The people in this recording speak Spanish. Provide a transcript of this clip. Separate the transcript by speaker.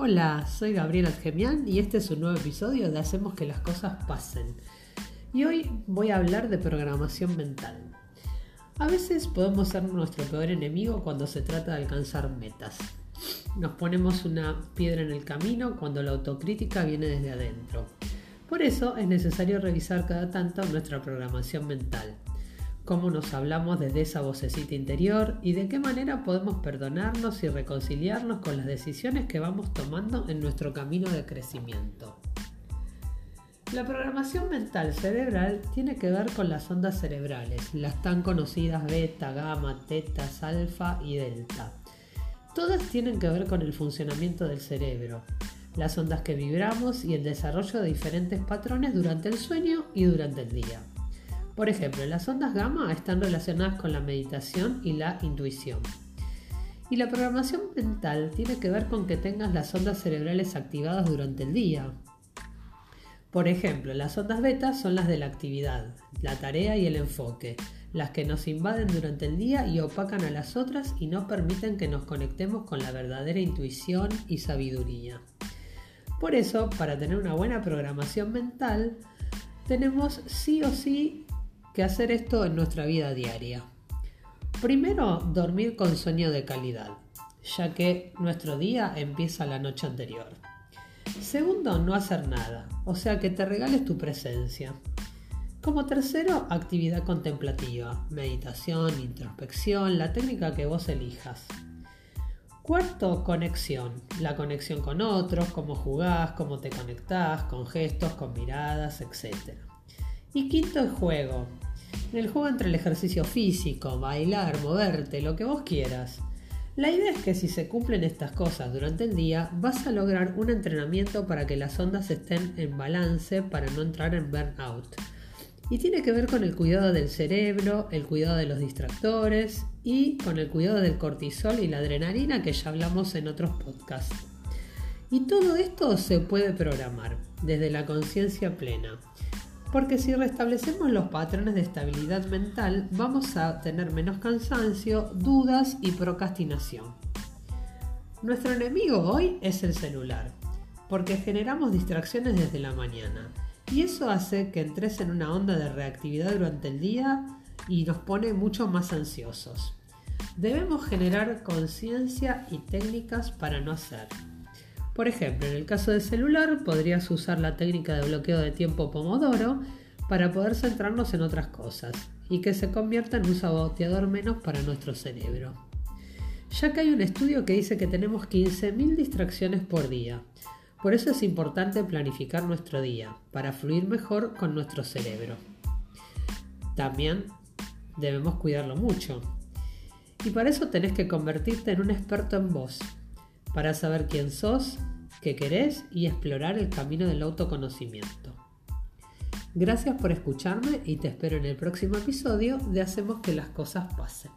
Speaker 1: Hola, soy Gabriela Gemián y este es un nuevo episodio de Hacemos que las cosas pasen. Y hoy voy a hablar de programación mental. A veces podemos ser nuestro peor enemigo cuando se trata de alcanzar metas. Nos ponemos una piedra en el camino cuando la autocrítica viene desde adentro. Por eso es necesario revisar cada tanto nuestra programación mental cómo nos hablamos desde esa vocecita interior y de qué manera podemos perdonarnos y reconciliarnos con las decisiones que vamos tomando en nuestro camino de crecimiento. La programación mental cerebral tiene que ver con las ondas cerebrales, las tan conocidas beta, gamma, teta, alfa y delta. Todas tienen que ver con el funcionamiento del cerebro, las ondas que vibramos y el desarrollo de diferentes patrones durante el sueño y durante el día. Por ejemplo, las ondas gamma están relacionadas con la meditación y la intuición. Y la programación mental tiene que ver con que tengas las ondas cerebrales activadas durante el día. Por ejemplo, las ondas beta son las de la actividad, la tarea y el enfoque, las que nos invaden durante el día y opacan a las otras y no permiten que nos conectemos con la verdadera intuición y sabiduría. Por eso, para tener una buena programación mental, tenemos sí o sí hacer esto en nuestra vida diaria. Primero, dormir con sueño de calidad, ya que nuestro día empieza la noche anterior. Segundo, no hacer nada, o sea que te regales tu presencia. Como tercero, actividad contemplativa, meditación, introspección, la técnica que vos elijas. Cuarto, conexión. La conexión con otros, cómo jugás, cómo te conectás, con gestos, con miradas, etc. Y quinto, el juego. En el juego entre el ejercicio físico, bailar, moverte, lo que vos quieras. La idea es que si se cumplen estas cosas durante el día, vas a lograr un entrenamiento para que las ondas estén en balance para no entrar en burnout. Y tiene que ver con el cuidado del cerebro, el cuidado de los distractores y con el cuidado del cortisol y la adrenalina que ya hablamos en otros podcasts. Y todo esto se puede programar desde la conciencia plena. Porque si restablecemos los patrones de estabilidad mental, vamos a tener menos cansancio, dudas y procrastinación. Nuestro enemigo hoy es el celular, porque generamos distracciones desde la mañana. Y eso hace que entres en una onda de reactividad durante el día y nos pone mucho más ansiosos. Debemos generar conciencia y técnicas para no hacer. Por ejemplo, en el caso del celular podrías usar la técnica de bloqueo de tiempo Pomodoro para poder centrarnos en otras cosas y que se convierta en un saboteador menos para nuestro cerebro. Ya que hay un estudio que dice que tenemos 15.000 distracciones por día. Por eso es importante planificar nuestro día para fluir mejor con nuestro cerebro. También debemos cuidarlo mucho. Y para eso tenés que convertirte en un experto en vos, para saber quién sos, qué querés y explorar el camino del autoconocimiento. Gracias por escucharme y te espero en el próximo episodio de Hacemos que las cosas pasen.